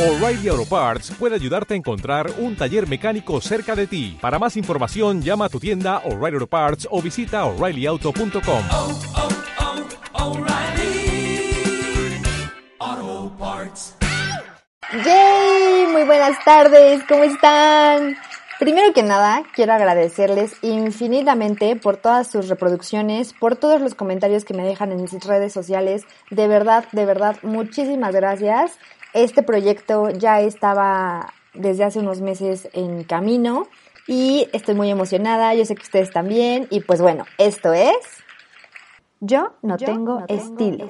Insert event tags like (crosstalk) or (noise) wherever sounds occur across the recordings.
O'Reilly Auto Parts puede ayudarte a encontrar un taller mecánico cerca de ti. Para más información, llama a tu tienda O'Reilly Auto Parts o visita oreillyauto.com. oh, oh, O'Reilly Auto Parts. ¡Yay! Muy buenas tardes, ¿cómo están? Primero que nada, quiero agradecerles infinitamente por todas sus reproducciones, por todos los comentarios que me dejan en mis redes sociales. De verdad, de verdad, muchísimas gracias. Este proyecto ya estaba desde hace unos meses en camino y estoy muy emocionada. Yo sé que ustedes también. Y pues bueno, esto es... Yo no tengo estilo.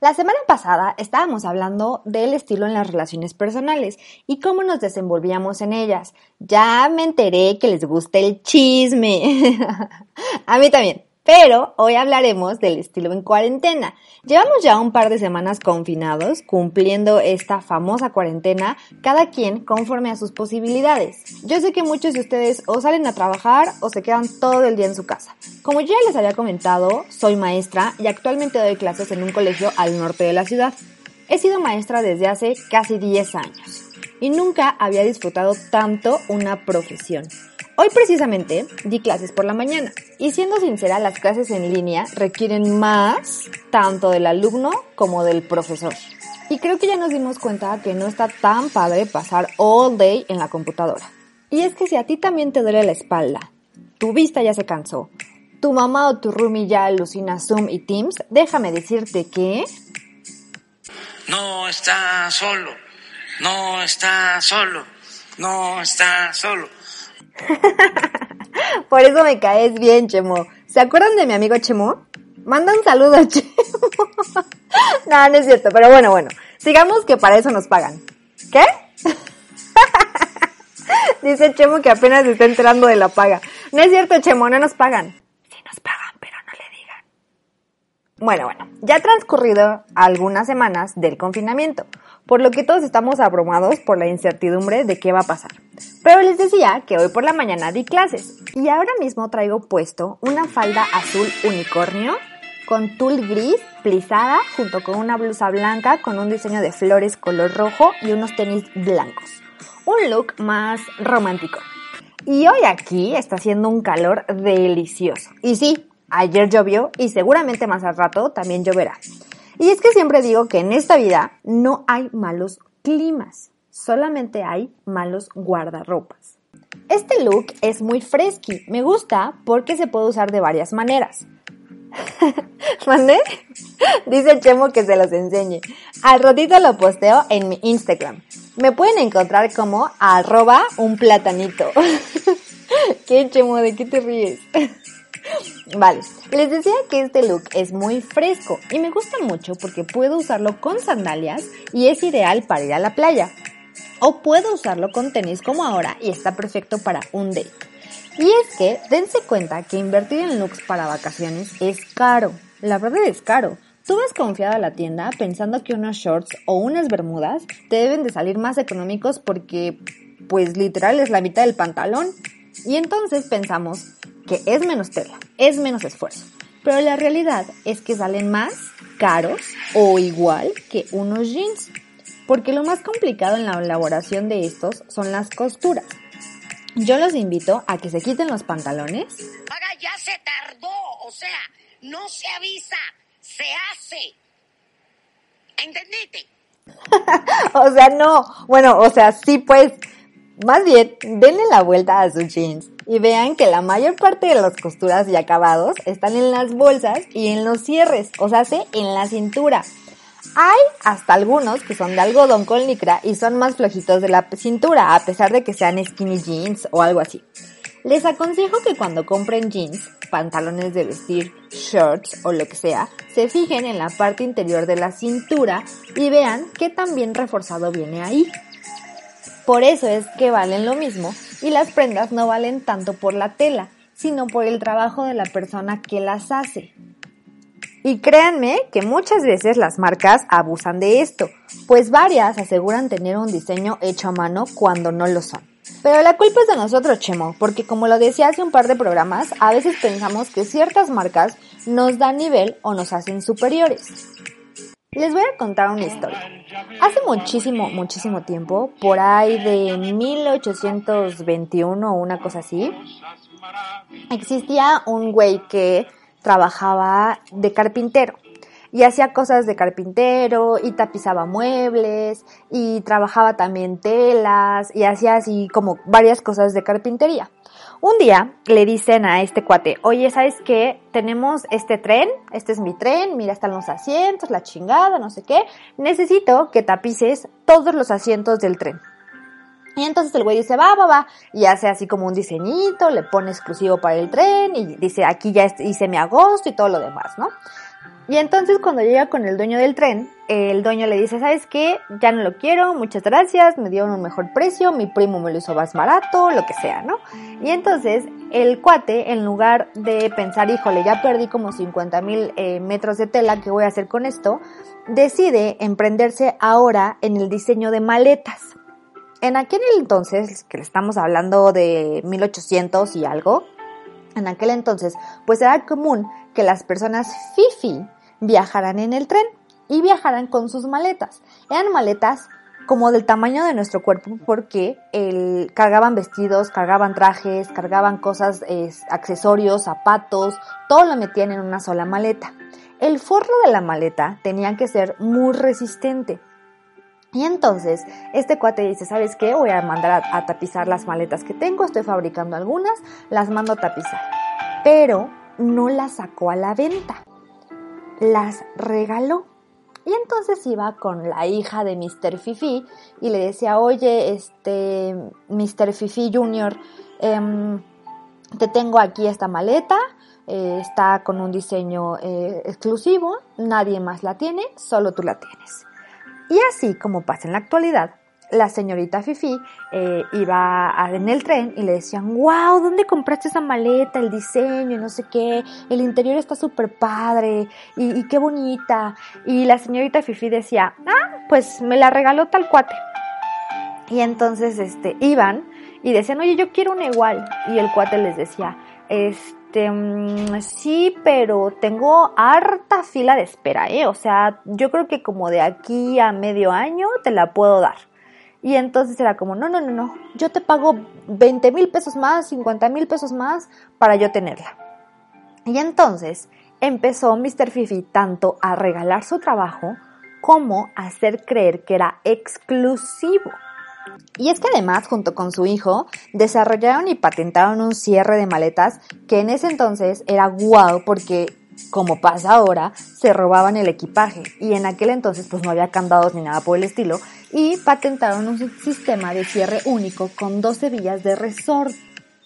La semana pasada estábamos hablando del estilo en las relaciones personales y cómo nos desenvolvíamos en ellas. Ya me enteré que les gusta el chisme. (laughs) A mí también. Pero hoy hablaremos del estilo en cuarentena. Llevamos ya un par de semanas confinados, cumpliendo esta famosa cuarentena, cada quien conforme a sus posibilidades. Yo sé que muchos de ustedes o salen a trabajar o se quedan todo el día en su casa. Como ya les había comentado, soy maestra y actualmente doy clases en un colegio al norte de la ciudad. He sido maestra desde hace casi 10 años y nunca había disfrutado tanto una profesión. Hoy precisamente di clases por la mañana y siendo sincera, las clases en línea requieren más tanto del alumno como del profesor. Y creo que ya nos dimos cuenta que no está tan padre pasar all day en la computadora. Y es que si a ti también te duele la espalda, tu vista ya se cansó, tu mamá o tu roomie ya alucina Zoom y Teams, déjame decirte que... No está solo, no está solo, no está solo. (laughs) Por eso me caes bien, Chemo. ¿Se acuerdan de mi amigo Chemo? Manda un saludo, Chemo. (laughs) no, no es cierto, pero bueno, bueno. Sigamos que para eso nos pagan. ¿Qué? (laughs) Dice Chemo que apenas está enterando de la paga. No es cierto, Chemo, no nos pagan. Sí nos pagan, pero no le digan. Bueno, bueno, ya ha transcurrido algunas semanas del confinamiento, por lo que todos estamos abrumados por la incertidumbre de qué va a pasar. Pero les decía que hoy por la mañana di clases y ahora mismo traigo puesto una falda azul unicornio con tul gris plisada junto con una blusa blanca con un diseño de flores color rojo y unos tenis blancos. Un look más romántico. Y hoy aquí está haciendo un calor delicioso. Y sí, ayer llovió y seguramente más al rato también lloverá. Y es que siempre digo que en esta vida no hay malos climas, solamente hay malos guardarropas. Este look es muy fresky, me gusta porque se puede usar de varias maneras. (laughs) ¿Mandé? Dice Chemo que se los enseñe. Al ratito lo posteo en mi Instagram. Me pueden encontrar como arroba un platanito. (laughs) ¿Qué Chemo? ¿De qué te ríes? (laughs) Vale, les decía que este look es muy fresco y me gusta mucho porque puedo usarlo con sandalias y es ideal para ir a la playa. O puedo usarlo con tenis como ahora y está perfecto para un date. Y es que dense cuenta que invertir en looks para vacaciones es caro. La verdad es caro. Tú vas confiado a la tienda pensando que unos shorts o unas bermudas te deben de salir más económicos porque, pues literal es la mitad del pantalón. Y entonces pensamos que es menos tela, es menos esfuerzo. Pero la realidad es que salen más caros o igual que unos jeans. Porque lo más complicado en la elaboración de estos son las costuras. Yo los invito a que se quiten los pantalones, ya se tardó. O sea, no se avisa, se hace. ¿Entendiste? (laughs) o sea, no, bueno, o sea, sí pues, más bien, denle la vuelta a sus jeans y vean que la mayor parte de las costuras y acabados están en las bolsas y en los cierres, o sea, en la cintura. Hay hasta algunos que son de algodón con licra y son más flojitos de la cintura, a pesar de que sean skinny jeans o algo así. Les aconsejo que cuando compren jeans, pantalones de vestir, shorts o lo que sea, se fijen en la parte interior de la cintura y vean qué tan bien reforzado viene ahí. Por eso es que valen lo mismo y las prendas no valen tanto por la tela, sino por el trabajo de la persona que las hace. Y créanme que muchas veces las marcas abusan de esto, pues varias aseguran tener un diseño hecho a mano cuando no lo son. Pero la culpa es de nosotros, Chemo, porque como lo decía hace un par de programas, a veces pensamos que ciertas marcas nos dan nivel o nos hacen superiores. Les voy a contar una historia. Hace muchísimo, muchísimo tiempo, por ahí de 1821 o una cosa así, existía un güey que trabajaba de carpintero y hacía cosas de carpintero y tapizaba muebles y trabajaba también telas y hacía así como varias cosas de carpintería. Un día le dicen a este cuate, oye, ¿sabes qué? Tenemos este tren, este es mi tren, mira, están los asientos, la chingada, no sé qué. Necesito que tapices todos los asientos del tren. Y entonces el güey dice, va, va, va, y hace así como un diseñito, le pone exclusivo para el tren y dice, aquí ya hice mi agosto y todo lo demás, ¿no? Y entonces cuando llega con el dueño del tren, el dueño le dice, ¿sabes qué? Ya no lo quiero, muchas gracias, me dieron un mejor precio, mi primo me lo hizo más barato, lo que sea, ¿no? Y entonces el cuate, en lugar de pensar, híjole, ya perdí como 50 mil eh, metros de tela, ¿qué voy a hacer con esto? Decide emprenderse ahora en el diseño de maletas. En aquel entonces, que le estamos hablando de 1800 y algo, en aquel entonces, pues era común que las personas fifi viajaran en el tren y viajaran con sus maletas. Eran maletas como del tamaño de nuestro cuerpo porque el, cargaban vestidos, cargaban trajes, cargaban cosas, accesorios, zapatos, todo lo metían en una sola maleta. El forro de la maleta tenía que ser muy resistente. Y entonces, este cuate dice, ¿sabes qué? Voy a mandar a, tapizar las maletas que tengo, estoy fabricando algunas, las mando a tapizar. Pero no las sacó a la venta, las regaló. Y entonces iba con la hija de Mr. Fifi y le decía, oye, este, Mr. Fifi Jr., em, te tengo aquí esta maleta, eh, está con un diseño eh, exclusivo, nadie más la tiene, solo tú la tienes. Y así como pasa en la actualidad, la señorita Fifi eh, iba en el tren y le decían, wow, ¿dónde compraste esa maleta? El diseño, no sé qué, el interior está súper padre y, qué bonita. Y la señorita Fifi decía, ah, pues me la regaló tal cuate. Y entonces este, iban y decían, oye, yo quiero una igual. Y el cuate les decía, este, mm, sí, pero tengo harta fila de espera, ¿eh? O sea, yo creo que como de aquí a medio año te la puedo dar. Y entonces era como, no, no, no, no, yo te pago 20 mil pesos más, 50 mil pesos más para yo tenerla. Y entonces empezó Mr. Fifi tanto a regalar su trabajo como a hacer creer que era exclusivo. Y es que además, junto con su hijo, desarrollaron y patentaron un cierre de maletas que en ese entonces era guau porque como pasa ahora, se robaban el equipaje y en aquel entonces pues no había candados ni nada por el estilo y patentaron un sistema de cierre único con dos hebillas de resort.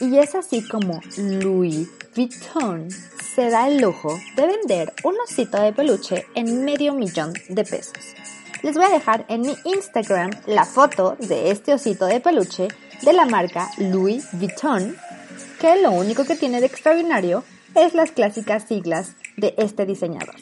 Y es así como Louis Vuitton se da el lujo de vender un osito de peluche en medio millón de pesos. Les voy a dejar en mi Instagram la foto de este osito de peluche de la marca Louis Vuitton, que lo único que tiene de extraordinario es las clásicas siglas de este diseñador.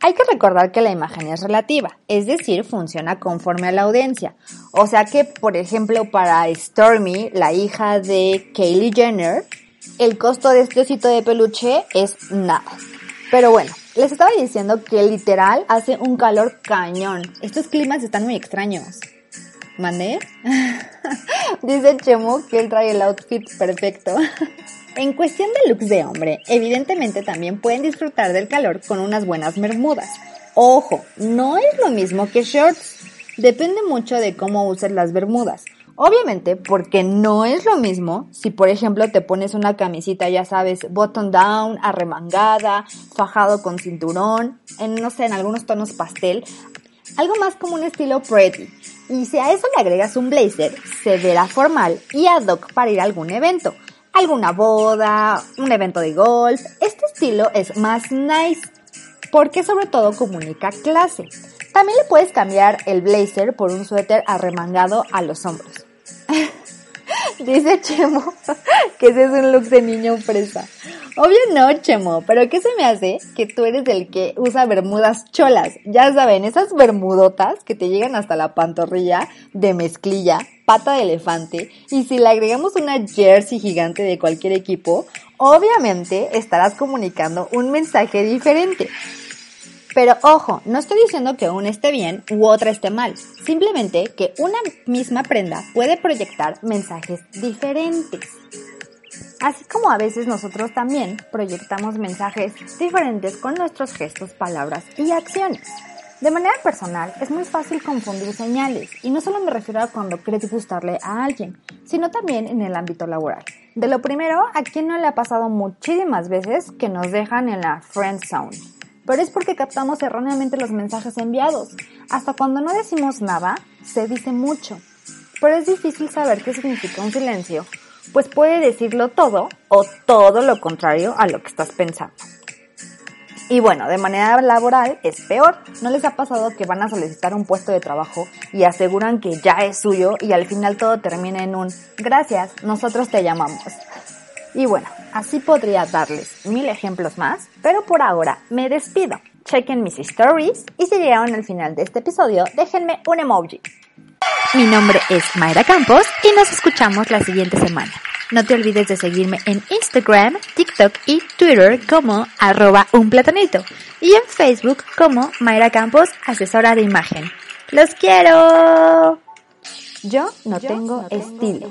Hay que recordar que la imagen es relativa, es decir, funciona conforme a la audiencia. O sea que, por ejemplo, para Stormy, la hija de Kylie Jenner, el costo de este osito de peluche es nada. Pero bueno, les estaba diciendo que literal hace un calor cañón. Estos climas están muy extraños. ¿Mandé? (laughs) Dice Chemo que él trae el outfit perfecto. (laughs) En cuestión de looks de hombre, evidentemente también pueden disfrutar del calor con unas buenas bermudas. Ojo, no es lo mismo que shorts. Depende mucho de cómo uses las bermudas. Obviamente, porque no es lo mismo si, por ejemplo, te pones una camisita, ya sabes, button down, arremangada, fajado con cinturón, en, no sé, en algunos tonos pastel, algo más como un estilo pretty. Y si a eso le agregas un blazer, se verá formal y ad hoc para ir a algún evento alguna boda, un evento de golf. Este estilo es más nice porque sobre todo comunica clase. También le puedes cambiar el blazer por un suéter arremangado a los hombros. Dice Chemo (laughs) que ese es un look de niño fresa. Obvio no, Chemo, pero ¿qué se me hace? Que tú eres el que usa bermudas cholas. Ya saben, esas bermudotas que te llegan hasta la pantorrilla de mezclilla, pata de elefante, y si le agregamos una jersey gigante de cualquier equipo, obviamente estarás comunicando un mensaje diferente. Pero ojo, no estoy diciendo que una esté bien u otra esté mal, simplemente que una misma prenda puede proyectar mensajes diferentes. Así como a veces nosotros también proyectamos mensajes diferentes con nuestros gestos, palabras y acciones. De manera personal, es muy fácil confundir señales, y no solo me refiero a cuando quieres gustarle a alguien, sino también en el ámbito laboral. De lo primero, a quien no le ha pasado muchísimas veces que nos dejan en la friend zone. Pero es porque captamos erróneamente los mensajes enviados. Hasta cuando no decimos nada, se dice mucho. Pero es difícil saber qué significa un silencio, pues puede decirlo todo o todo lo contrario a lo que estás pensando. Y bueno, de manera laboral es peor. ¿No les ha pasado que van a solicitar un puesto de trabajo y aseguran que ya es suyo y al final todo termina en un gracias, nosotros te llamamos? Y bueno, así podría darles mil ejemplos más, pero por ahora me despido. Chequen mis stories y si llegaron al final de este episodio, déjenme un emoji. Mi nombre es Mayra Campos y nos escuchamos la siguiente semana. No te olvides de seguirme en Instagram, TikTok y Twitter como arroba un platanito y en Facebook como Mayra Campos, asesora de imagen. ¡Los quiero! Yo no tengo estilo.